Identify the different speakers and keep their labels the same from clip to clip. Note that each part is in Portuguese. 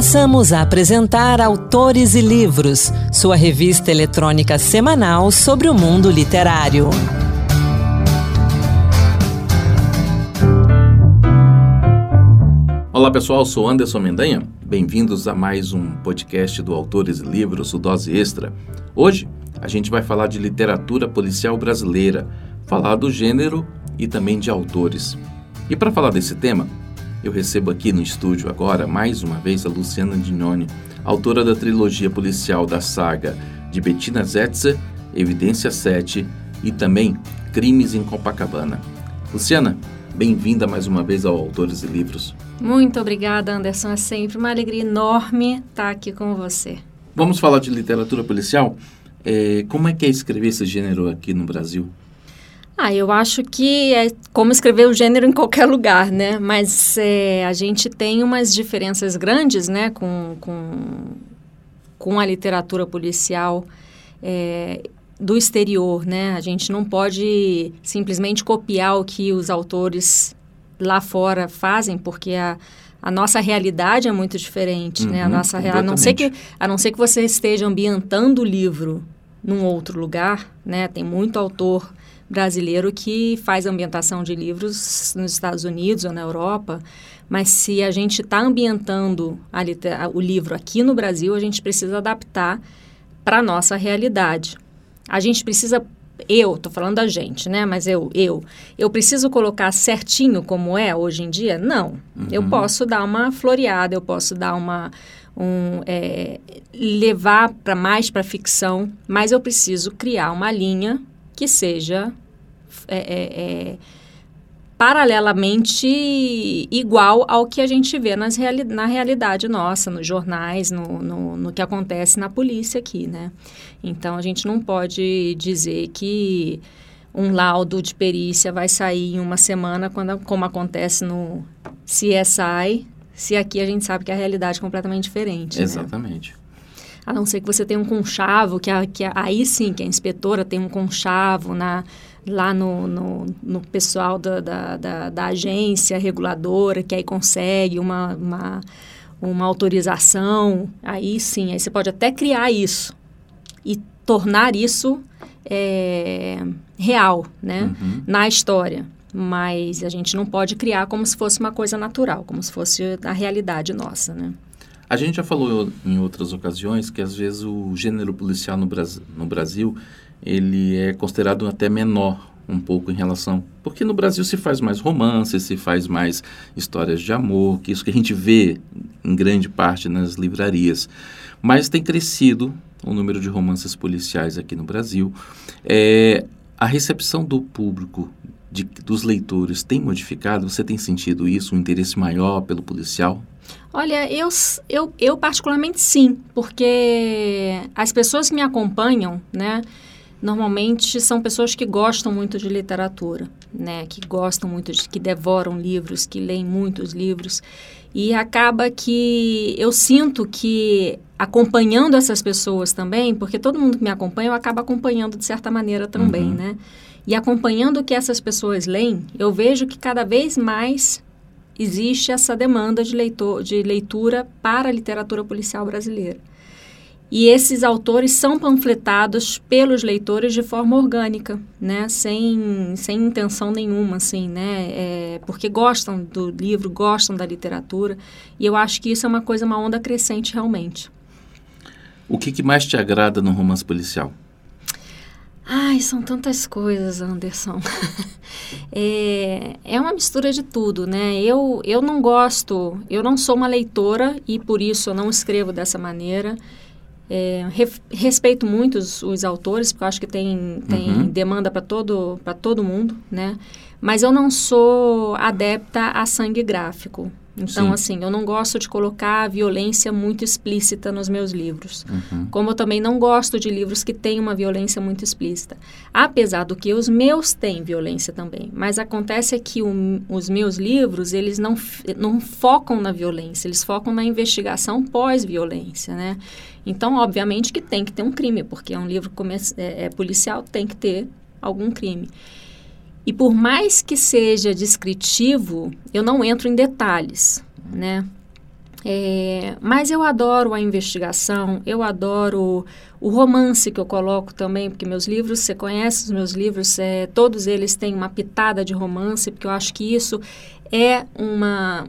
Speaker 1: Passamos a apresentar Autores e Livros, sua revista eletrônica semanal sobre o mundo literário.
Speaker 2: Olá pessoal, sou Anderson Mendanha. Bem-vindos a mais um podcast do Autores e Livros, o Dose Extra. Hoje a gente vai falar de literatura policial brasileira, falar do gênero e também de autores. E para falar desse tema, eu recebo aqui no estúdio agora, mais uma vez, a Luciana Dignoni, autora da trilogia policial da saga de Bettina Zetzer, Evidência 7 e também Crimes em Copacabana. Luciana, bem-vinda mais uma vez ao Autores e Livros.
Speaker 3: Muito obrigada, Anderson. É sempre uma alegria enorme estar aqui com você.
Speaker 2: Vamos falar de literatura policial? É, como é que é escrever esse gênero aqui no Brasil?
Speaker 3: Ah, eu acho que é como escrever o gênero em qualquer lugar, né? Mas é, a gente tem umas diferenças grandes, né, com, com, com a literatura policial é, do exterior, né? A gente não pode simplesmente copiar o que os autores lá fora fazem, porque a, a nossa realidade é muito diferente, uhum, né? A uhum, nossa a não ser que a não ser que você esteja ambientando o livro num outro lugar, né? Tem muito autor brasileiro que faz ambientação de livros nos Estados Unidos ou na Europa, mas se a gente está ambientando a, o livro aqui no Brasil, a gente precisa adaptar para a nossa realidade. A gente precisa eu, estou falando da gente, né? Mas eu, eu, eu preciso colocar certinho como é hoje em dia? Não. Uhum. Eu posso dar uma floreada, eu posso dar uma, um, é, levar para mais para ficção, mas eu preciso criar uma linha que seja é, é, é, paralelamente igual ao que a gente vê nas reali na realidade nossa, nos jornais, no, no, no, que acontece na polícia aqui, né? Então, a gente não pode dizer que um laudo de perícia vai sair em uma semana, quando, como acontece no CSI, se aqui a gente sabe que a realidade é completamente diferente.
Speaker 2: Né? Exatamente.
Speaker 3: Né? A não ser que você tenha um conchavo, que, a, que a, aí sim, que a inspetora tem um conchavo na, lá no, no, no pessoal da, da, da, da, agência reguladora, que aí consegue uma, uma, uma autorização, aí sim, aí você pode até criar isso e tornar isso é, real, né, uhum. na história. Mas a gente não pode criar como se fosse uma coisa natural, como se fosse a realidade nossa, né.
Speaker 2: A gente já falou em outras ocasiões que às vezes o gênero policial no, Brasil, no Brasil ele é considerado até menor um pouco em relação porque no Brasil se faz mais romance, se faz mais histórias de amor, que isso que a gente vê em grande parte nas livrarias, mas tem crescido o número de romances policiais aqui no Brasil. É, a recepção do público de, dos leitores tem modificado? Você tem sentido isso, um interesse maior pelo policial?
Speaker 3: Olha, eu, eu, eu particularmente sim, porque as pessoas que me acompanham, né, normalmente são pessoas que gostam muito de literatura, né, que gostam muito de, que devoram livros, que leem muitos livros, e acaba que eu sinto que acompanhando essas pessoas também, porque todo mundo que me acompanha eu acabo acompanhando de certa maneira também, uhum. né? E acompanhando o que essas pessoas leem, eu vejo que cada vez mais existe essa demanda de, leitor, de leitura para a literatura policial brasileira. E esses autores são panfletados pelos leitores de forma orgânica, né? Sem, sem intenção nenhuma, assim, né? É, porque gostam do livro, gostam da literatura. E eu acho que isso é uma coisa, uma onda crescente realmente.
Speaker 2: O que, que mais te agrada no romance policial?
Speaker 3: Ai, são tantas coisas, Anderson. é, é uma mistura de tudo, né? Eu, eu não gosto, eu não sou uma leitora e por isso eu não escrevo dessa maneira. É, re, respeito muito os, os, autores, porque eu acho que tem, tem uhum. demanda para todo, todo mundo, né? Mas eu não sou adepta a sangue gráfico. Então, Sim. assim, eu não gosto de colocar violência muito explícita nos meus livros. Uhum. Como eu também não gosto de livros que têm uma violência muito explícita. Apesar do que os meus têm violência também. Mas acontece é que o, os meus livros, eles não, não focam na violência, eles focam na investigação pós-violência, né? Então, obviamente que tem que ter um crime, porque é um livro é, é policial, tem que ter algum crime. E por mais que seja descritivo, eu não entro em detalhes, né? É, mas eu adoro a investigação, eu adoro o romance que eu coloco também, porque meus livros, você conhece os meus livros, é, todos eles têm uma pitada de romance, porque eu acho que isso é uma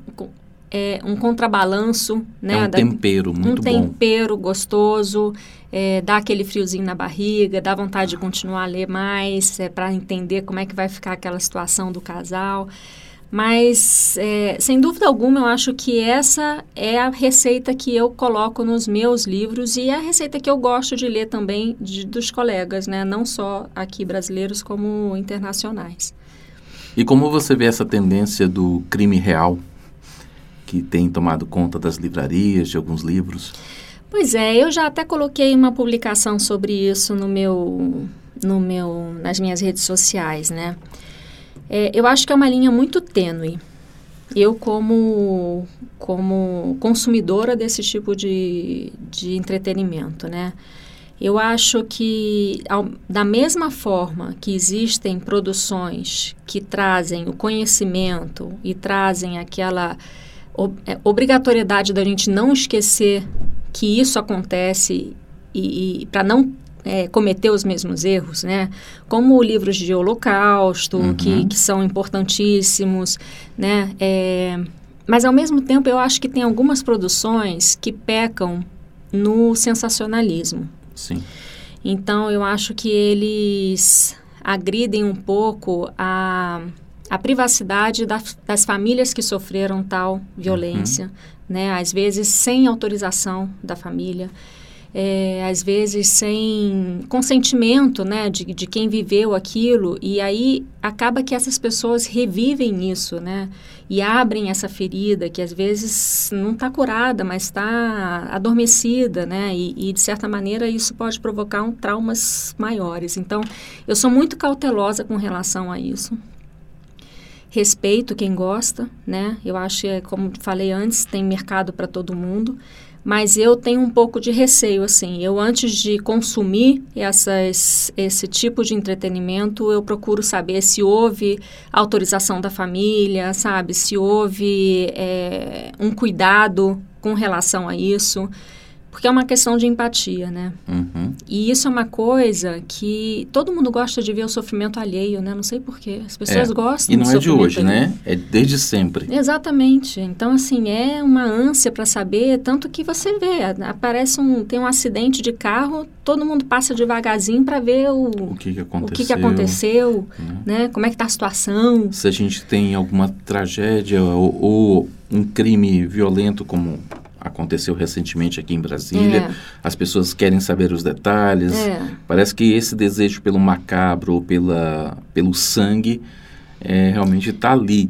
Speaker 3: é um contrabalanço, né?
Speaker 2: É um tempero muito
Speaker 3: um
Speaker 2: bom.
Speaker 3: Um tempero gostoso, é, dá aquele friozinho na barriga, dá vontade de continuar a ler mais, é, para entender como é que vai ficar aquela situação do casal. Mas, é, sem dúvida alguma, eu acho que essa é a receita que eu coloco nos meus livros e é a receita que eu gosto de ler também de, dos colegas, né? Não só aqui brasileiros, como internacionais.
Speaker 2: E como você vê essa tendência do crime real que tem tomado conta das livrarias, de alguns livros?
Speaker 3: Pois é, eu já até coloquei uma publicação sobre isso no meu, no meu, nas minhas redes sociais, né? É, eu acho que é uma linha muito tênue. Eu, como, como consumidora desse tipo de, de entretenimento, né? Eu acho que, ao, da mesma forma que existem produções que trazem o conhecimento e trazem aquela obrigatoriedade da gente não esquecer que isso acontece e, e para não é, cometer os mesmos erros, né? Como livros de holocausto, uhum. que, que são importantíssimos, né? É, mas, ao mesmo tempo, eu acho que tem algumas produções que pecam no sensacionalismo.
Speaker 2: Sim.
Speaker 3: Então, eu acho que eles agridem um pouco a, a privacidade das, das famílias que sofreram tal violência, uhum. né? Às vezes, sem autorização da família é, às vezes sem consentimento né, de, de quem viveu aquilo, e aí acaba que essas pessoas revivem isso, né? E abrem essa ferida que às vezes não está curada, mas está adormecida, né? E, e, de certa maneira isso pode provocar um traumas maiores. Então, eu sou muito cautelosa com relação a isso. Respeito quem gosta, né? Eu acho que, como falei antes, tem mercado para todo mundo mas eu tenho um pouco de receio, assim. Eu, antes de consumir essas, esse tipo de entretenimento, eu procuro saber se houve autorização da família, sabe? Se houve é, um cuidado com relação a isso. Porque é uma questão de empatia, né?
Speaker 2: Uhum.
Speaker 3: E isso é uma coisa que todo mundo gosta de ver o sofrimento alheio, né? Não sei porquê. As pessoas
Speaker 2: é.
Speaker 3: gostam
Speaker 2: E não é de hoje, alheio. né? É desde sempre.
Speaker 3: Exatamente. Então, assim, é uma ânsia para saber, tanto que você vê, aparece um, tem um acidente de carro, todo mundo passa devagarzinho para ver o,
Speaker 2: o que, que aconteceu,
Speaker 3: o que, que aconteceu né? né? Como é que tá a situação.
Speaker 2: Se a gente tem alguma tragédia ou, ou um crime violento como aconteceu recentemente aqui em Brasília. É. As pessoas querem saber os detalhes. É. Parece que esse desejo pelo macabro, pela, pelo sangue, é, realmente está ali.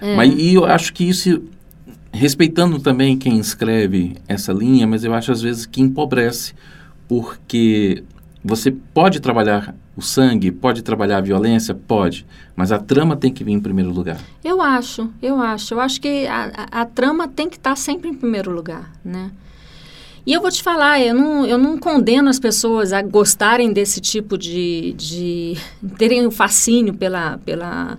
Speaker 2: É. Mas e eu acho que isso, respeitando também quem escreve essa linha, mas eu acho às vezes que empobrece, porque você pode trabalhar o sangue, pode trabalhar a violência? Pode. Mas a trama tem que vir em primeiro lugar.
Speaker 3: Eu acho, eu acho. Eu acho que a, a, a trama tem que estar tá sempre em primeiro lugar, né? E eu vou te falar, eu não, eu não condeno as pessoas a gostarem desse tipo de... de terem o um fascínio pela, pela,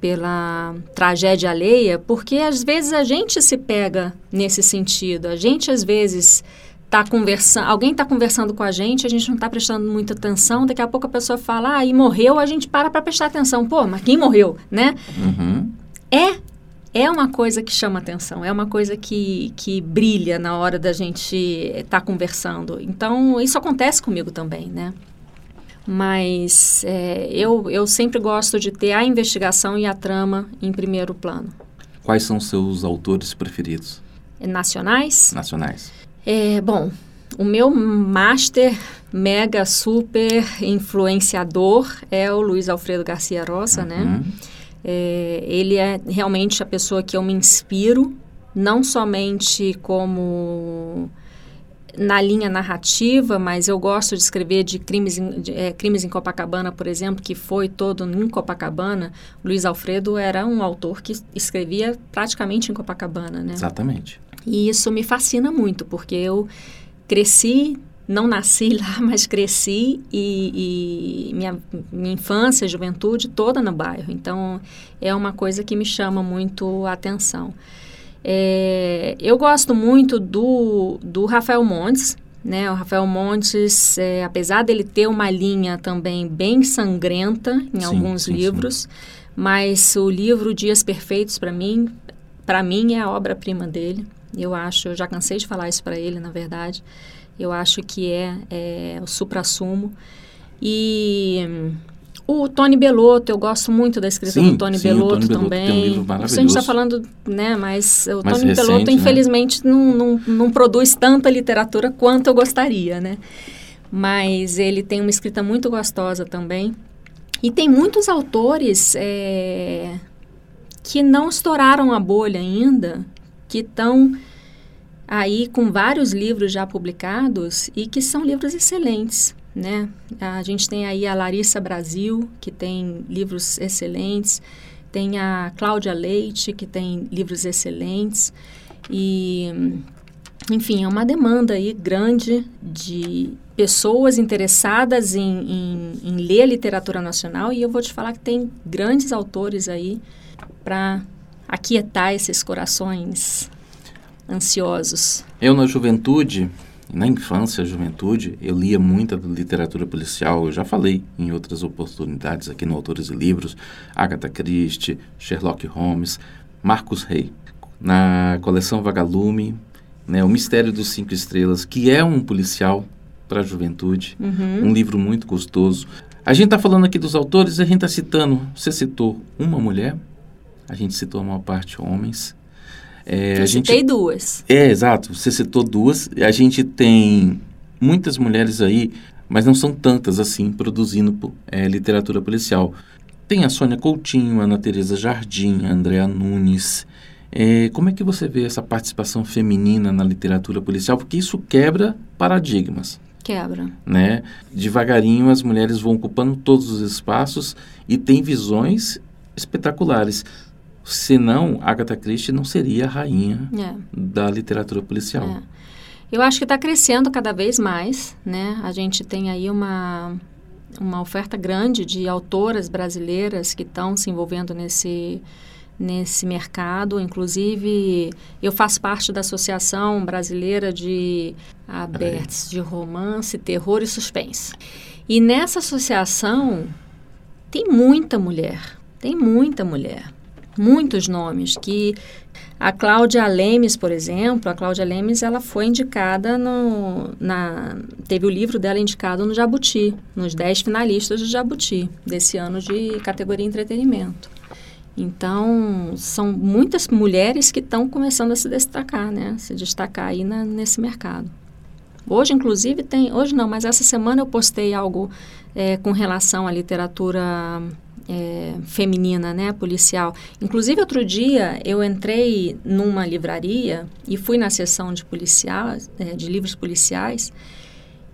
Speaker 3: pela tragédia alheia, porque às vezes a gente se pega nesse sentido. A gente, às vezes tá conversando, alguém está conversando com a gente, a gente não está prestando muita atenção, daqui a pouco a pessoa fala, ah, e morreu, a gente para para prestar atenção. Pô, mas quem morreu, né?
Speaker 2: Uhum.
Speaker 3: É é uma coisa que chama atenção, é uma coisa que, que brilha na hora da gente estar tá conversando. Então, isso acontece comigo também, né? Mas é, eu, eu sempre gosto de ter a investigação e a trama em primeiro plano.
Speaker 2: Quais são seus autores preferidos?
Speaker 3: Nacionais?
Speaker 2: Nacionais.
Speaker 3: É, bom, o meu master mega super influenciador é o Luiz Alfredo Garcia Rosa, né? uhum. né? É, ele é realmente a pessoa que eu me inspiro, não somente como na linha narrativa, mas eu gosto de escrever de crimes em, de, é, crimes em Copacabana, por exemplo, que foi todo em Copacabana. Luiz Alfredo era um autor que escrevia praticamente em Copacabana, né?
Speaker 2: Exatamente.
Speaker 3: E isso me fascina muito, porque eu cresci, não nasci lá, mas cresci e, e minha, minha infância, juventude toda no bairro. Então, é uma coisa que me chama muito a atenção. É, eu gosto muito do, do Rafael Montes, né? O Rafael Montes, é, apesar dele ter uma linha também bem sangrenta em sim, alguns sim, livros, sim. mas o livro Dias Perfeitos, para mim, para mim é a obra-prima dele. Eu acho, eu já cansei de falar isso para ele, na verdade. Eu acho que é, é o supra-sumo. E o Tony Belotto, eu gosto muito da escrita sim, do Tony sim, Belotto Tony também. Tem um livro maravilhoso. A gente está falando, né, mas o Mais Tony recente, Belotto, né? infelizmente, não, não, não produz tanta literatura quanto eu gostaria, né? Mas ele tem uma escrita muito gostosa também. E tem muitos autores é, que não estouraram a bolha ainda, que estão aí com vários livros já publicados e que são livros excelentes né? A gente tem aí a Larissa Brasil, que tem livros excelentes, tem a Cláudia Leite, que tem livros excelentes, e, enfim, é uma demanda aí grande de pessoas interessadas em, em, em ler literatura nacional, e eu vou te falar que tem grandes autores aí para aquietar esses corações ansiosos.
Speaker 2: Eu, na juventude, na infância, juventude, eu lia muita literatura policial. Eu já falei em outras oportunidades aqui no Autores e Livros, Agatha Christie, Sherlock Holmes, Marcos Rey. Na coleção Vagalume, né, O Mistério dos Cinco Estrelas, que é um policial para a juventude, uhum. um livro muito gostoso. A gente está falando aqui dos autores, a gente está citando, você citou uma mulher, a gente citou a maior parte homens,
Speaker 3: é, Eu a gente, citei duas.
Speaker 2: É, exato. Você citou duas. A gente tem muitas mulheres aí, mas não são tantas assim, produzindo é, literatura policial. Tem a Sônia Coutinho, a Ana Teresa Jardim, a Andrea Nunes. É, como é que você vê essa participação feminina na literatura policial? Porque isso quebra paradigmas.
Speaker 3: Quebra.
Speaker 2: Né? Devagarinho as mulheres vão ocupando todos os espaços e têm visões espetaculares. Senão, Agatha Christie não seria a rainha é. da literatura policial. É.
Speaker 3: Eu acho que está crescendo cada vez mais, né? A gente tem aí uma, uma oferta grande de autoras brasileiras que estão se envolvendo nesse, nesse mercado. Inclusive, eu faço parte da Associação Brasileira de Abertos de Romance, Terror e Suspense. E nessa associação tem muita mulher, tem muita mulher muitos nomes que a Cláudia Lemes, por exemplo, a Cláudia Lemes, ela foi indicada no, na, teve o livro dela indicado no Jabuti, nos 10 finalistas do Jabuti, desse ano de categoria entretenimento. Então, são muitas mulheres que estão começando a se destacar, né? Se destacar aí na, nesse mercado. Hoje, inclusive, tem... Hoje não, mas essa semana eu postei algo é, com relação à literatura é, feminina, né, policial. Inclusive, outro dia eu entrei numa livraria e fui na seção de policial, é, de livros policiais,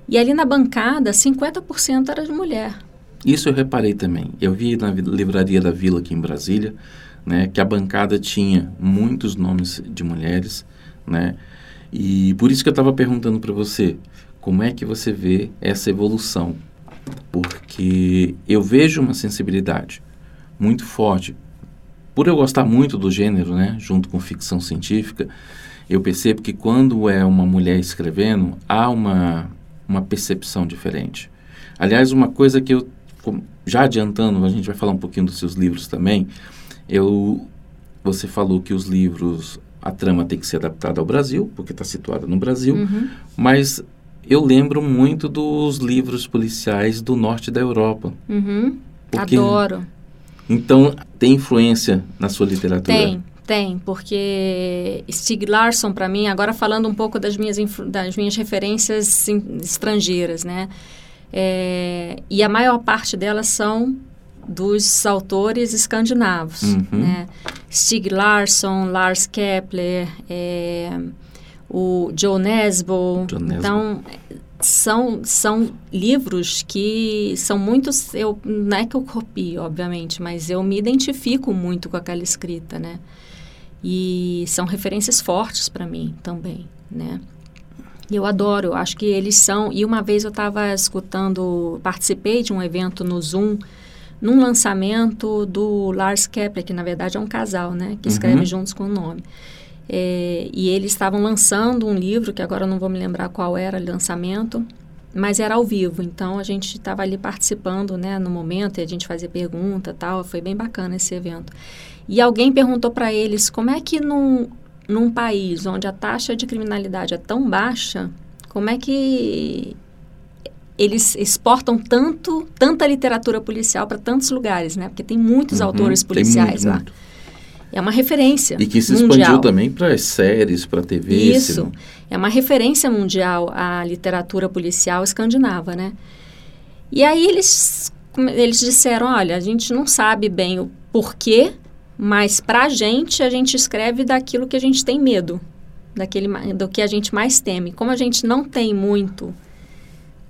Speaker 3: e ali na bancada, 50% era de mulher.
Speaker 2: Isso eu reparei também. Eu vi na livraria da Vila aqui em Brasília, né, que a bancada tinha muitos nomes de mulheres, né, e por isso que eu estava perguntando para você, como é que você vê essa evolução porque eu vejo uma sensibilidade muito forte. Por eu gostar muito do gênero, né, junto com ficção científica, eu percebo que quando é uma mulher escrevendo, há uma, uma percepção diferente. Aliás, uma coisa que eu, já adiantando, a gente vai falar um pouquinho dos seus livros também, eu, você falou que os livros, a trama tem que ser adaptada ao Brasil, porque está situada no Brasil, uhum. mas eu lembro muito dos livros policiais do norte da Europa.
Speaker 3: Uhum. Porque, Adoro.
Speaker 2: Então, tem influência na sua literatura?
Speaker 3: Tem, tem, porque Stig Larsson, para mim, agora falando um pouco das minhas, das minhas referências estrangeiras, né? É, e a maior parte delas são dos autores escandinavos, uhum. né? Stig Larsson, Lars Kepler, é, o Joe Nesbo. Nesbo. Então, são, são livros que são muitos. Eu, não é que eu copio, obviamente, mas eu me identifico muito com aquela escrita, né? E são referências fortes para mim também, né? Eu adoro, eu acho que eles são. E uma vez eu estava escutando, participei de um evento no Zoom, num lançamento do Lars Kepler, que na verdade é um casal, né? Que escreve uhum. juntos com o nome. É, e eles estavam lançando um livro, que agora não vou me lembrar qual era o lançamento, mas era ao vivo. Então a gente estava ali participando, né, no momento, e a gente fazia pergunta, tal. Foi bem bacana esse evento. E alguém perguntou para eles como é que num, num país onde a taxa de criminalidade é tão baixa, como é que eles exportam tanto, tanta literatura policial para tantos lugares, né? Porque tem muitos uhum, autores policiais muito, lá. Muito. É uma referência
Speaker 2: E que se mundial. expandiu também para as séries, para a TV.
Speaker 3: Isso. É uma referência mundial a literatura policial escandinava, né? E aí eles, eles disseram, olha, a gente não sabe bem o porquê, mas para a gente, a gente escreve daquilo que a gente tem medo, daquele, do que a gente mais teme. Como a gente não tem muito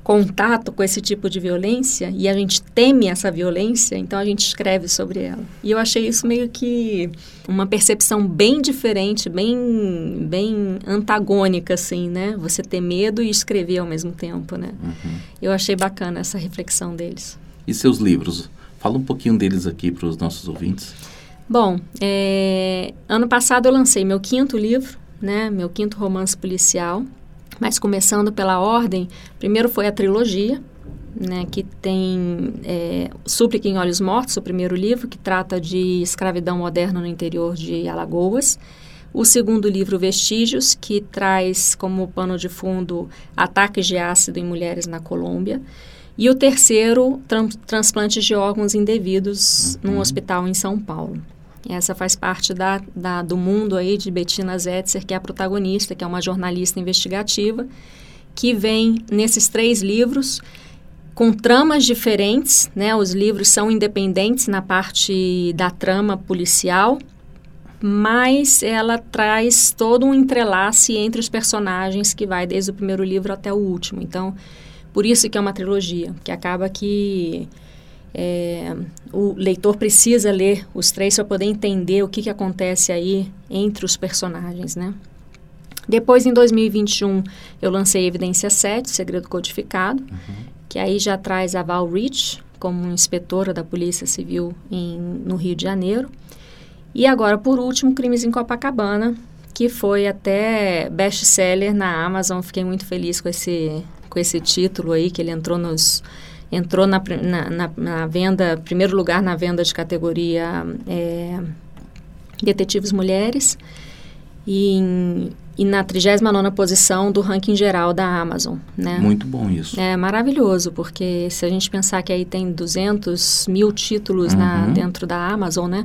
Speaker 3: contato com esse tipo de violência e a gente teme essa violência, então a gente escreve sobre ela. E eu achei isso meio que uma percepção bem diferente, bem, bem antagônica, assim, né? Você ter medo e escrever ao mesmo tempo, né? Uhum. Eu achei bacana essa reflexão deles.
Speaker 2: E seus livros? Fala um pouquinho deles aqui para os nossos ouvintes.
Speaker 3: Bom, é, ano passado eu lancei meu quinto livro, né? Meu quinto romance policial, mas começando pela ordem, primeiro foi a trilogia, né, que tem é, Súplica em Olhos Mortos, o primeiro livro, que trata de escravidão moderna no interior de Alagoas. O segundo livro, Vestígios, que traz como pano de fundo ataques de ácido em mulheres na Colômbia. E o terceiro, transplantes de órgãos indevidos uhum. num hospital em São Paulo. Essa faz parte da, da, do mundo aí de Bettina Zetzer, que é a protagonista, que é uma jornalista investigativa, que vem nesses três livros com tramas diferentes, né? Os livros são independentes na parte da trama policial, mas ela traz todo um entrelace entre os personagens que vai desde o primeiro livro até o último. Então, por isso que é uma trilogia, que acaba que é, o leitor precisa ler os três para poder entender o que, que acontece aí entre os personagens, né? Depois, em 2021, eu lancei Evidência 7, Segredo Codificado, uhum. que aí já traz a Val Rich como inspetora da Polícia Civil em, no Rio de Janeiro. E agora, por último, Crimes em Copacabana, que foi até best-seller na Amazon. Fiquei muito feliz com esse, com esse título aí, que ele entrou nos entrou na, na, na, na venda, primeiro lugar na venda de categoria é, Detetives Mulheres e, em, e na 39 posição do ranking geral da Amazon, né?
Speaker 2: Muito bom isso.
Speaker 3: É maravilhoso, porque se a gente pensar que aí tem 200 mil títulos uhum. na, dentro da Amazon, né?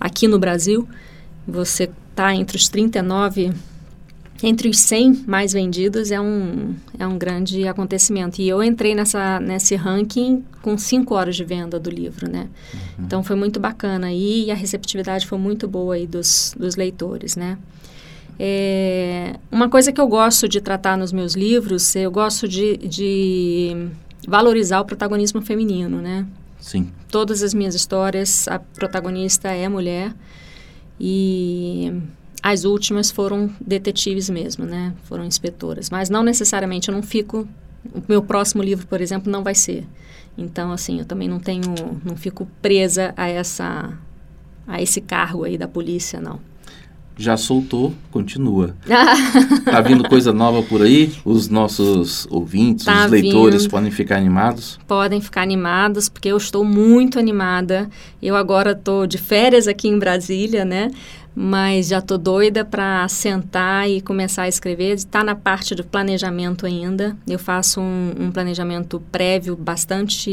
Speaker 3: Aqui no Brasil, você está entre os 39 entre os 100 mais vendidos é um, é um grande acontecimento. E eu entrei nessa, nesse ranking com 5 horas de venda do livro, né? Uhum. Então, foi muito bacana. E a receptividade foi muito boa aí dos, dos leitores, né? É, uma coisa que eu gosto de tratar nos meus livros, eu gosto de, de valorizar o protagonismo feminino, né?
Speaker 2: Sim.
Speaker 3: Todas as minhas histórias, a protagonista é mulher. E as últimas foram detetives mesmo, né? Foram inspetoras. Mas não necessariamente eu não fico. O meu próximo livro, por exemplo, não vai ser. Então, assim, eu também não tenho. Não fico presa a essa. a esse cargo aí da polícia, não.
Speaker 2: Já soltou, continua. tá vindo coisa nova por aí? Os nossos ouvintes, tá os leitores vindo. podem ficar animados?
Speaker 3: Podem ficar animados, porque eu estou muito animada. Eu agora estou de férias aqui em Brasília, né? Mas já estou doida para sentar e começar a escrever. Está na parte do planejamento ainda. Eu faço um, um planejamento prévio bastante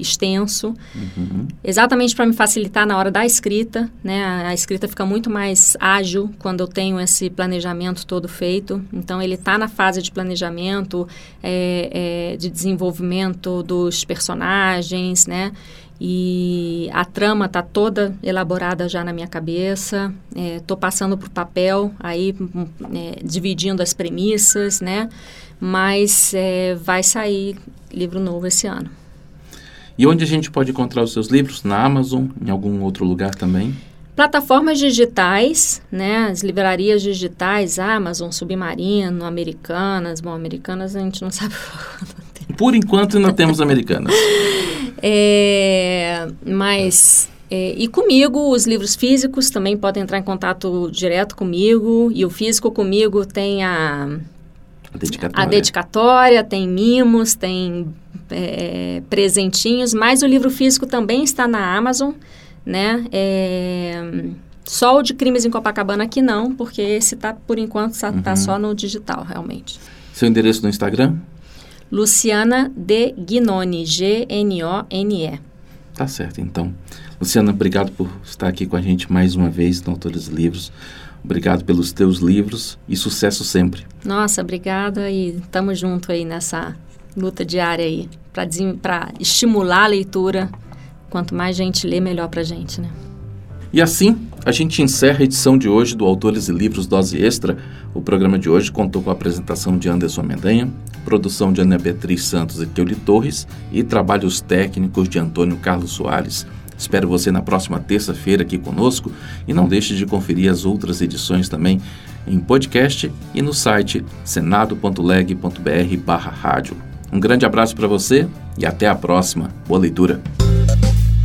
Speaker 3: extenso, uhum. exatamente para me facilitar na hora da escrita. Né? A, a, escrita fica muito mais ágil quando eu tenho esse planejamento todo feito. Então, ele está na fase de planejamento, é, é, de desenvolvimento dos personagens, né? E a trama está toda elaborada já na minha cabeça. Estou é, passando para o papel, aí é, dividindo as premissas, né? Mas é, vai sair livro novo esse ano.
Speaker 2: E onde a gente pode encontrar os seus livros? Na Amazon, em algum outro lugar também?
Speaker 3: Plataformas digitais, né? As livrarias digitais, Amazon, Submarino, Americanas. Bom, Americanas a gente não sabe
Speaker 2: Por enquanto ainda temos Americanas.
Speaker 3: É, mas É, e comigo, os livros físicos também podem entrar em contato direto comigo. E o físico comigo tem a,
Speaker 2: A dedicatória.
Speaker 3: a dedicatória, tem mimos, tem é, presentinhos. Mas o livro físico também está na Amazon, né? É, só o de crimes em Copacabana que não, porque esse tá, por enquanto, está tá
Speaker 2: Uhum.
Speaker 3: só no digital, realmente.
Speaker 2: Seu endereço no Instagram?
Speaker 3: Luciana de Gnoni, G-N-O-N-E.
Speaker 2: Tá certo, então. Luciana, obrigado por estar aqui com a gente mais uma vez no Autores Livros. Obrigado pelos teus livros e sucesso sempre.
Speaker 3: Nossa, obrigada e estamos junto aí nessa luta diária aí para estimular a leitura. Quanto mais gente lê, melhor pra gente, né?
Speaker 2: E assim, a gente encerra a edição de hoje do Autores e Livros Dose Extra. O programa de hoje contou com a apresentação de Anderson Mendanha, produção de Ana Beatriz Santos e Teuli Torres e trabalhos técnicos de Antônio Carlos Soares. Espero você na próxima terça-feira aqui conosco e não deixe de conferir as outras edições também em podcast e no site senado.leg.br barra rádio. Um grande abraço para você e até a próxima. Boa leitura!